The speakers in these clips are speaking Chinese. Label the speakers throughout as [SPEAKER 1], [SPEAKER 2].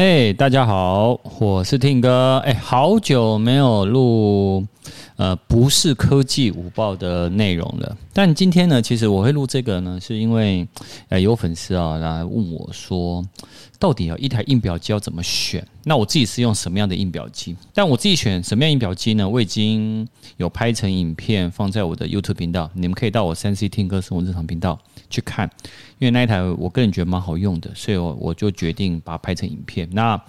[SPEAKER 1] 嘿，hey, 大家好，我是 Tim 哥。哎，好久没有录呃不是科技午报的内容了。但今天呢，其实我会录这个呢，是因为呃有粉丝啊来问我说，到底有一台印表机要怎么选？那我自己是用什么样的印表机？但我自己选什么样印表机呢？我已经有拍成影片放在我的 YouTube 频道，你们可以到我三 C 听歌生活日常频道去看。因为那一台我个人觉得蛮好用的，所以我我就决定把它拍成影片。那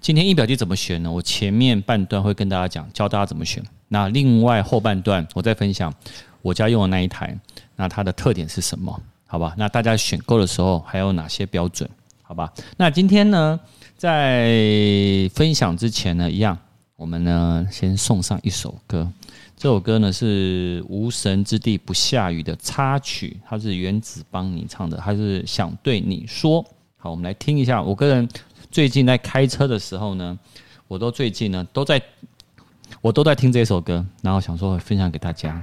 [SPEAKER 1] 今天印表机怎么选呢？我前面半段会跟大家讲，教大家怎么选。那另外后半段我再分享我家用的那一台，那它的特点是什么？好吧？那大家选购的时候还有哪些标准？好吧？那今天呢，在分享之前呢，一样，我们呢先送上一首歌。这首歌呢是《无神之地不下雨》的插曲，它是原子帮你唱的，它是想对你说。好，我们来听一下。我个人最近在开车的时候呢，我都最近呢都在，我都在听这首歌，然后想说分享给大家。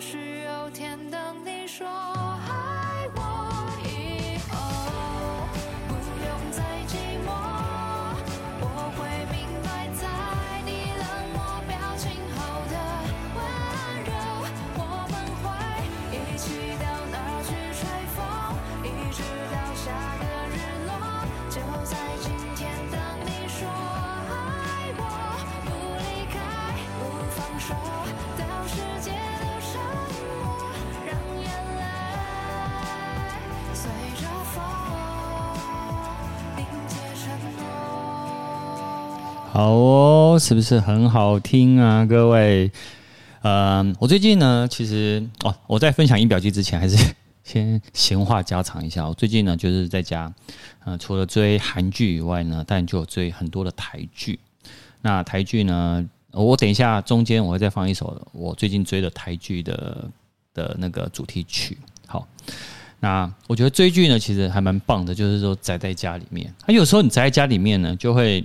[SPEAKER 2] 是
[SPEAKER 3] 好哦，是不是很好听啊，各位？嗯，我最近呢，其实哦，我在分享音表机之前，还是先闲话家常一下。我最近呢，就是在家，呃，除了追韩剧以外呢，但就有追很多的台剧。那台剧呢，我等一下中间我会再放一首我最近追的台剧的的那个主题曲。好，那我觉得追剧呢，其实还蛮棒的，就是说宅在家里面。那有时候你宅在家里面呢，就会。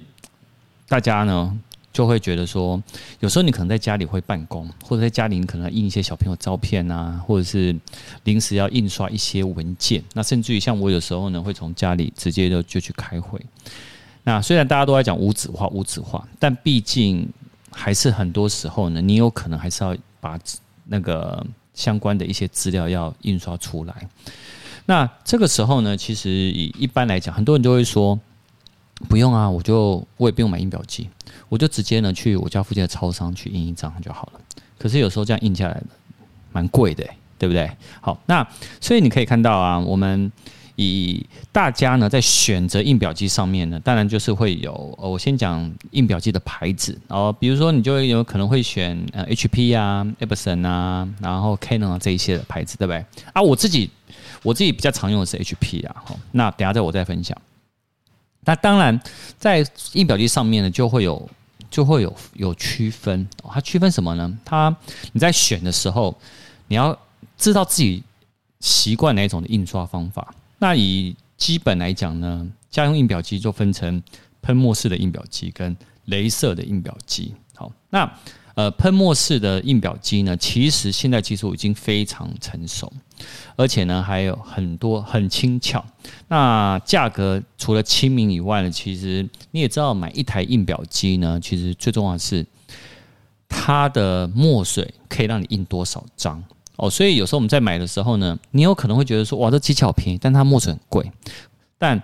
[SPEAKER 3] 大家呢就会觉得说，有时候你可能在家里会办公，或者在家里你可能印一些小朋友照片啊，或者是临时要印刷一些文件。那甚至于像我有时候呢，会从家里直接就就去开会。那虽然大家都在讲无纸化、无纸化，但毕竟还是很多时候呢，你有可能还是要把那个相关的一些资料要印刷出来。那这个时候呢，其实以一般来讲，很多人就会说。不用啊，我就我也不用买印表机，我就直接呢去我家附近的超商去印一张就好了。可是有时候这样印下来蛮贵的，对不对？好，那所以你可以看到啊，我们以大家呢在选择印表机上面呢，当然就是会有呃，我先讲印表机的牌子哦，比如说你就有可能会选呃 HP 啊、Epson 啊，然后 Canon 啊这一些的牌子，对不对？啊，我自己我自己比较常用的是 HP 啊，好，那等下再我再分享。那当然，在印表机上面呢，就会有就会有有区分。它区分什么呢？它你在选的时候，你要知道自己习惯哪一种的印刷方法。那以基本来讲呢，家用印表机就分成喷墨式的印表机跟镭射的印表机。好，那。呃，喷墨式的印表机呢，其实现在技术已经非常成熟，而且呢还有很多很轻巧。那价格除了亲民以外呢，其实你也知道，买一台印表机呢，其实最重要的是它的墨水可以让你印多少张哦。所以有时候我们在买的时候呢，你有可能会觉得说，哇，这机器好便宜，但它墨水很贵。但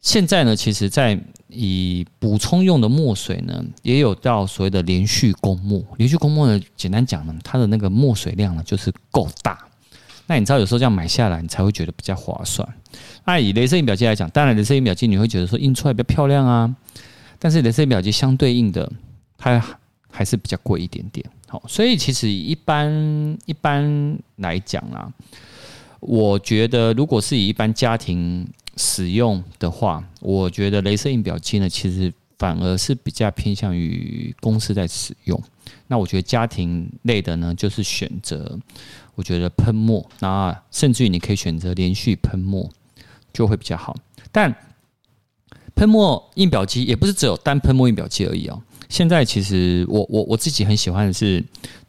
[SPEAKER 3] 现在呢，其实，在以补充用的墨水呢，也有到所谓的连续供墨。连续供墨呢，简单讲呢，它的那个墨水量呢，就是够大。那你知道有时候这样买下来，你才会觉得比较划算。那以镭射印表机来讲，当然镭射印表机你会觉得说印出来比较漂亮啊，但是镭射印表机相对应的，它还是比较贵一点点。好，所以其实一般一般来讲啊，我觉得如果是以一般家庭。使用的话，我觉得镭射印表机呢，其实反而是比较偏向于公司在使用。那我觉得家庭类的呢，就是选择我觉得喷墨，那甚至于你可以选择连续喷墨，就会比较好。但喷墨印表机也不是只有单喷墨印表机而已哦。现在其实我我我自己很喜欢的是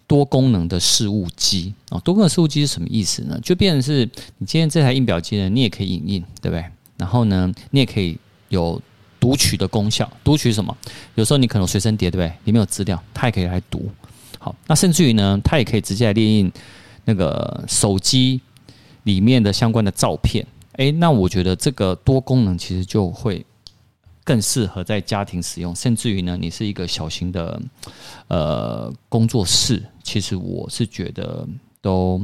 [SPEAKER 3] 多功能的事务机啊。多功能事务机是什么意思呢？就变成是你今天这台印表机呢，你也可以影印，对不对？然后呢，你也可以有读取的功效。读取什么？有时候你可能随身碟，对不对？里面有资料，它也可以来读。好，那甚至于呢，它也可以直接来列印那个手机里面的相关的照片。诶，那我觉得这个多功能其实就会更适合在家庭使用。甚至于呢，你是一个小型的呃工作室，其实我是觉得都。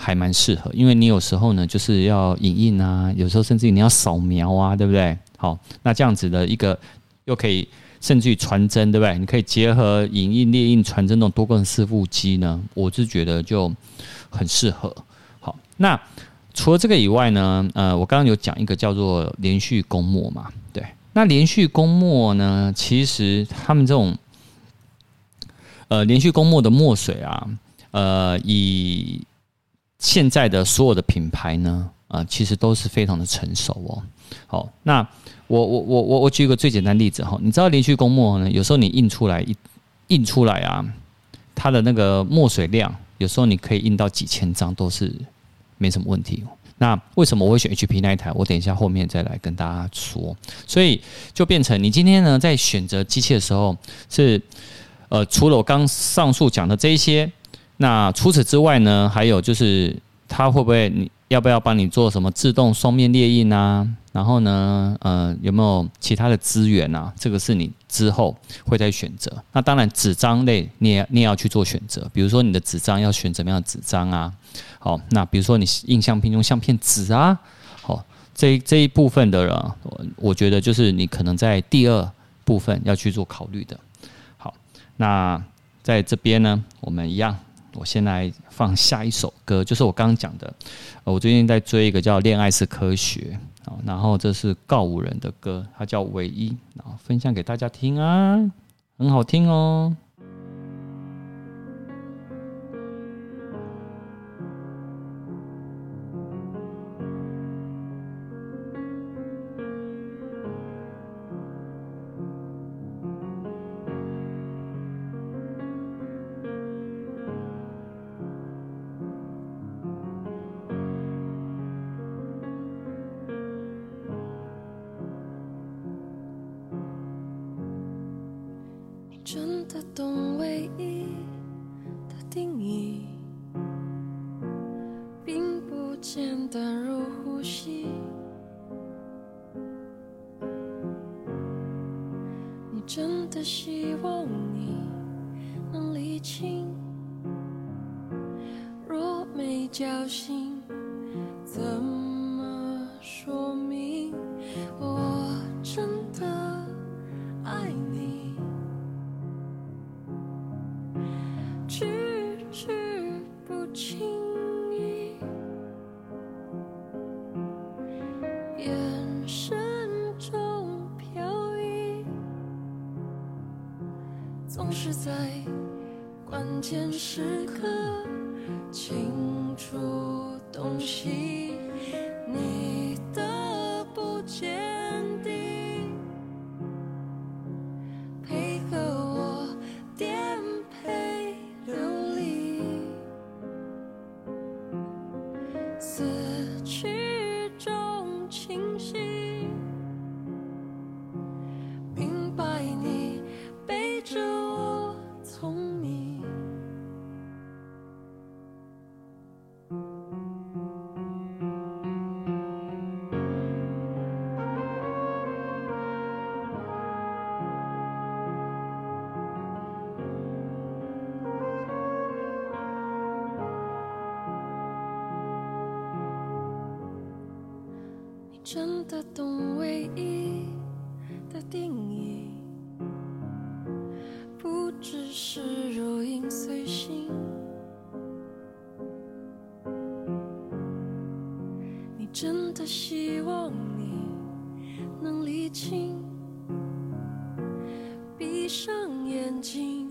[SPEAKER 3] 还蛮适合，因为你有时候呢，就是要影印啊，有时候甚至于你要扫描啊，对不对？好，那这样子的一个又可以甚至于传真，对不对？你可以结合影印、列印、传真那种多功能伺服机呢，我是觉得就很适合。好，那除了这个以外呢，呃，我刚刚有讲一个叫做连续供墨嘛，对，那连续供墨呢，其实他们这种呃连续供墨的墨水啊，呃以现在的所有的品牌呢，啊、其实都是非常的成熟哦。好，那我我我我我举一个最简单例子哈，你知道连续供墨呢，有时候你印出来一印出来啊，它的那个墨水量，有时候你可以印到几千张都是没什么问题。那为什么我会选 HP 那一台？我等一下后面再来跟大家说。所以就变成你今天呢，在选择机器的时候，是呃，除了我刚上述讲的这一些。那除此之外呢，还有就是它会不会，你要不要帮你做什么自动双面列印啊？然后呢，呃，有没有其他的资源啊？这个是你之后会再选择。那当然，纸张类你也你也要去做选择，比如说你的纸张要选怎么样的纸张啊？好，那比如说你印相片用相片纸啊？好，这这一部分的人，我觉得就是你可能在第二。部分要去做考虑的。好，那在这边呢，我们一样，我先来放下一首歌，就是我刚刚讲的，我最近在追一个叫《恋爱是科学》啊，然后这是告五人的歌，它叫《唯一》，然后分享给大家听啊，很好听哦。
[SPEAKER 4] 真的懂唯一的定义，并不简单如呼吸。你真的希望你能厘清，若没交心，是在关键时刻清楚东西你的懂唯一的定义，不只是如影随形。你真的希望你能厘清，闭上眼睛，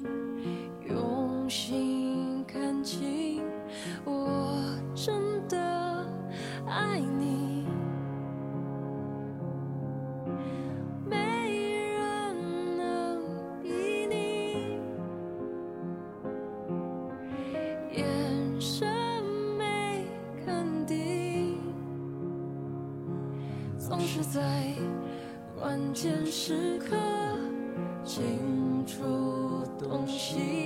[SPEAKER 4] 心。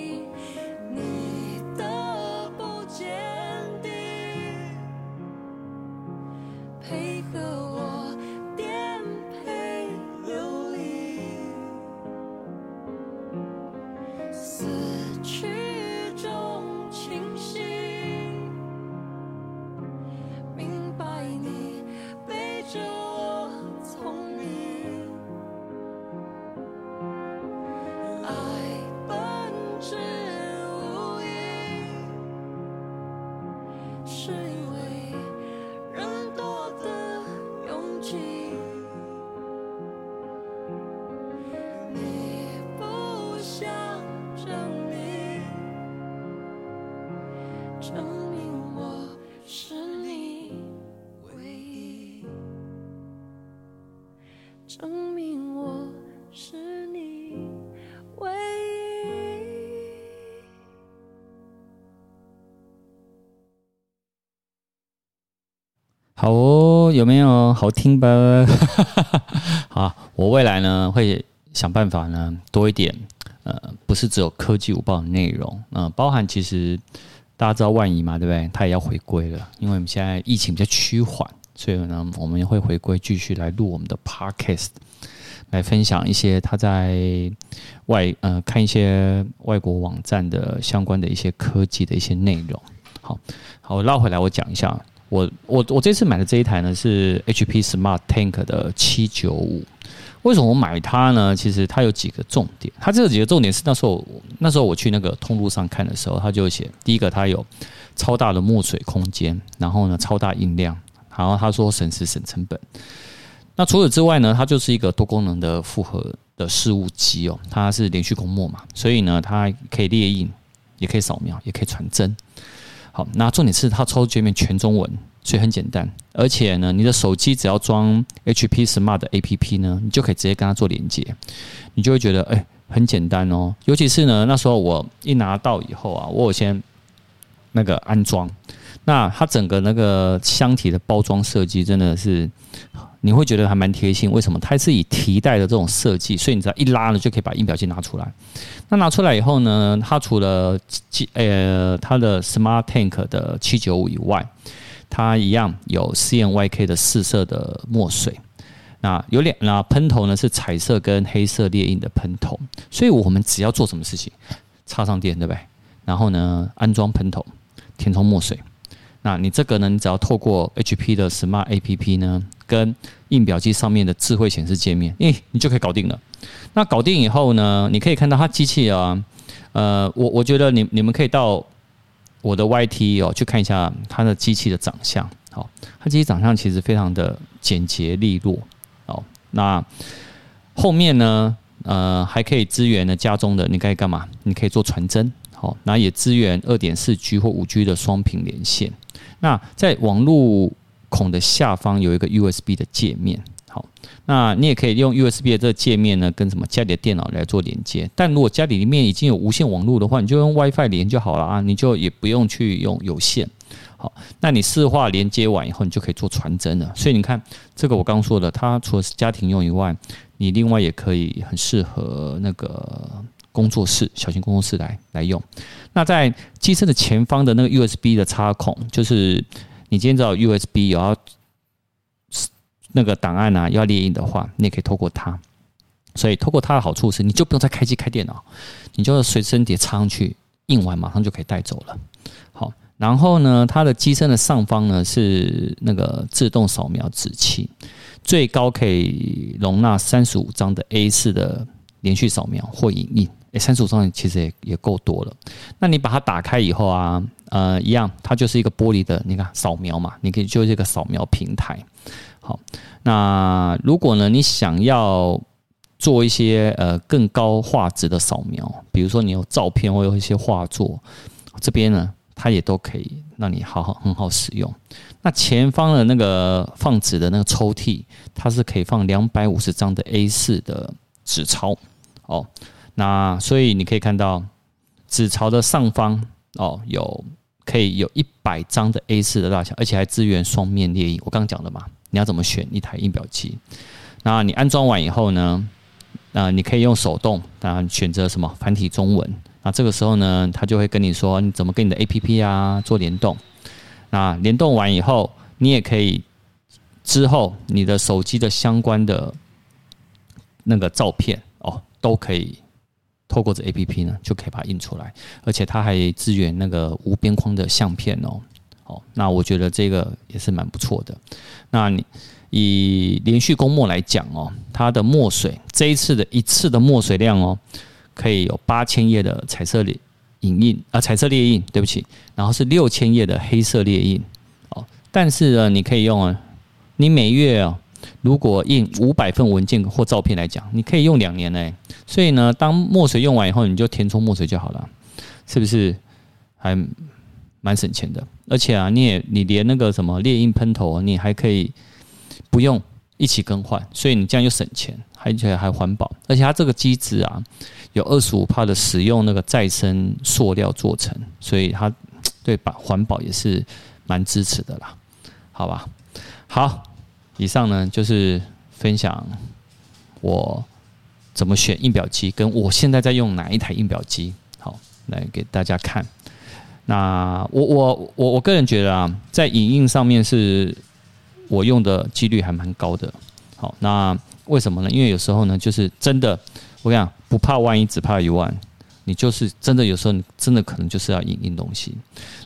[SPEAKER 3] 好哦，有没有好听吧？好，我未来呢会想办法呢多一点，呃，不是只有科技舞报的内容，呃，包含其实。大家知道万仪嘛，对不对？他也要回归了，因为我们现在疫情比较趋缓，所以呢，我们会回归继续来录我们的 podcast，来分享一些他在外呃看一些外国网站的相关的一些科技的一些内容。好，好，我绕回来我讲一下，我我我这次买的这一台呢是 HP Smart Tank 的七九五，为什么我买它呢？其实它有几个重点，它这几个重点是那时候那时候我去那个通路上看的时候，它就写第一个，它有超大的墨水空间，然后呢超大音量，然后他说省时省成本。那除此之外呢，它就是一个多功能的复合的事务机哦，它是连续供墨嘛，所以呢它可以列印，也可以扫描，也可以传真。好，那重点是它操作界面全中文。所以很简单，而且呢，你的手机只要装 HP Smart 的 APP 呢，你就可以直接跟它做连接，你就会觉得哎、很简单哦。尤其是呢，那时候我一拿到以后啊，我有先那个安装，那它整个那个箱体的包装设计真的是，你会觉得还蛮贴心。为什么？它是以提袋的这种设计，所以你只要一拉呢，就可以把印表机拿出来。那拿出来以后呢，它除了呃它的 Smart Tank 的七九五以外，它一样有 CMYK 的四色的墨水，那有两那喷头呢是彩色跟黑色列印的喷头，所以我们只要做什么事情，插上电对不对？然后呢安装喷头，填充墨水，那你这个呢，你只要透过 HP 的 Smart APP 呢，跟印表机上面的智慧显示界面，诶，你就可以搞定了。那搞定以后呢，你可以看到它机器啊，呃，我我觉得你你们可以到。我的 YT 哦，去看一下它的机器的长相。好，它机器长相其实非常的简洁利落。哦，那后面呢，呃，还可以支援呢家中的，你可以干嘛？你可以做传真。好，那也支援二点四 G 或五 G 的双频连线。那在网路孔的下方有一个 USB 的界面。好，那你也可以用 USB 的这个界面呢，跟什么家里的电脑来做连接。但如果家里里面已经有无线网络的话，你就用 WiFi 连就好了啊，你就也不用去用有线。好，那你市话连接完以后，你就可以做传真了。所以你看，这个我刚说的，它除了是家庭用以外，你另外也可以很适合那个工作室、小型工作室来来用。那在机身的前方的那个 USB 的插孔，就是你今天知道 USB 有要。那个档案啊，要列印的话，你也可以透过它。所以透过它的好处是，你就不用再开机开电脑，你就随身碟插上去，印完马上就可以带走了。好，然后呢，它的机身的上方呢是那个自动扫描纸器，最高可以容纳三十五张的 A 四的连续扫描或影印。诶，三十五张其实也也够多了。那你把它打开以后啊，呃，一样，它就是一个玻璃的，你看扫描嘛，你可以就是一个扫描平台。好，那如果呢，你想要做一些呃更高画质的扫描，比如说你有照片或有一些画作，这边呢，它也都可以让你好好很好使用。那前方的那个放纸的那个抽屉，它是可以放两百五十张的 A4 的纸钞。哦，那所以你可以看到纸槽的上方哦，有可以有一百张的 A4 的大小，而且还支援双面列印。我刚刚讲的嘛。你要怎么选一台印表机？那你安装完以后呢？那你可以用手动，当然选择什么繁体中文。那这个时候呢，他就会跟你说你怎么跟你的 APP 啊做联动。那联动完以后，你也可以之后你的手机的相关的那个照片哦，都可以透过这 APP 呢，就可以把它印出来。而且它还支援那个无边框的相片哦。哦，那我觉得这个也是蛮不错的。那你以连续供墨来讲哦，它的墨水这一次的一次的墨水量哦，可以有八千页的彩色列影印啊，彩色列印，对不起，然后是六千页的黑色列印哦。但是呢，你可以用啊，你每月啊，如果印五百份文件或照片来讲，你可以用两年呢。所以呢，当墨水用完以后，你就填充墨水就好了，是不是？还。蛮省钱的，而且啊，你也你连那个什么猎鹰喷头，你还可以不用一起更换，所以你这样又省钱，而且还环保。而且它这个机子啊，有二十五帕的使用那个再生塑料做成，所以它对把环保也是蛮支持的啦，好吧？好，以上呢就是分享我怎么选印表机，跟我现在在用哪一台印表机，好，来给大家看。那我我我我个人觉得啊，在影印上面是我用的几率还蛮高的。好，那为什么呢？因为有时候呢，就是真的，我跟你讲，不怕万一，只怕一万。你就是真的有时候，你真的可能就是要影印东西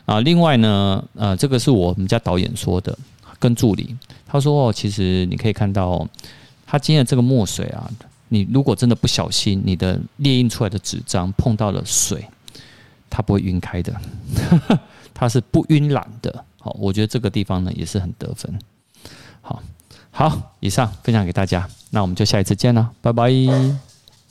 [SPEAKER 3] 啊。另外呢，呃，这个是我们家导演说的，跟助理他说哦，其实你可以看到他今天的这个墨水啊，你如果真的不小心，你的列印出来的纸张碰到了水，它不会晕开的，它是不晕染的。好，我觉得这个地方呢也是很得分。好，好，以上分享给大家，那我们就下一次见了，拜拜。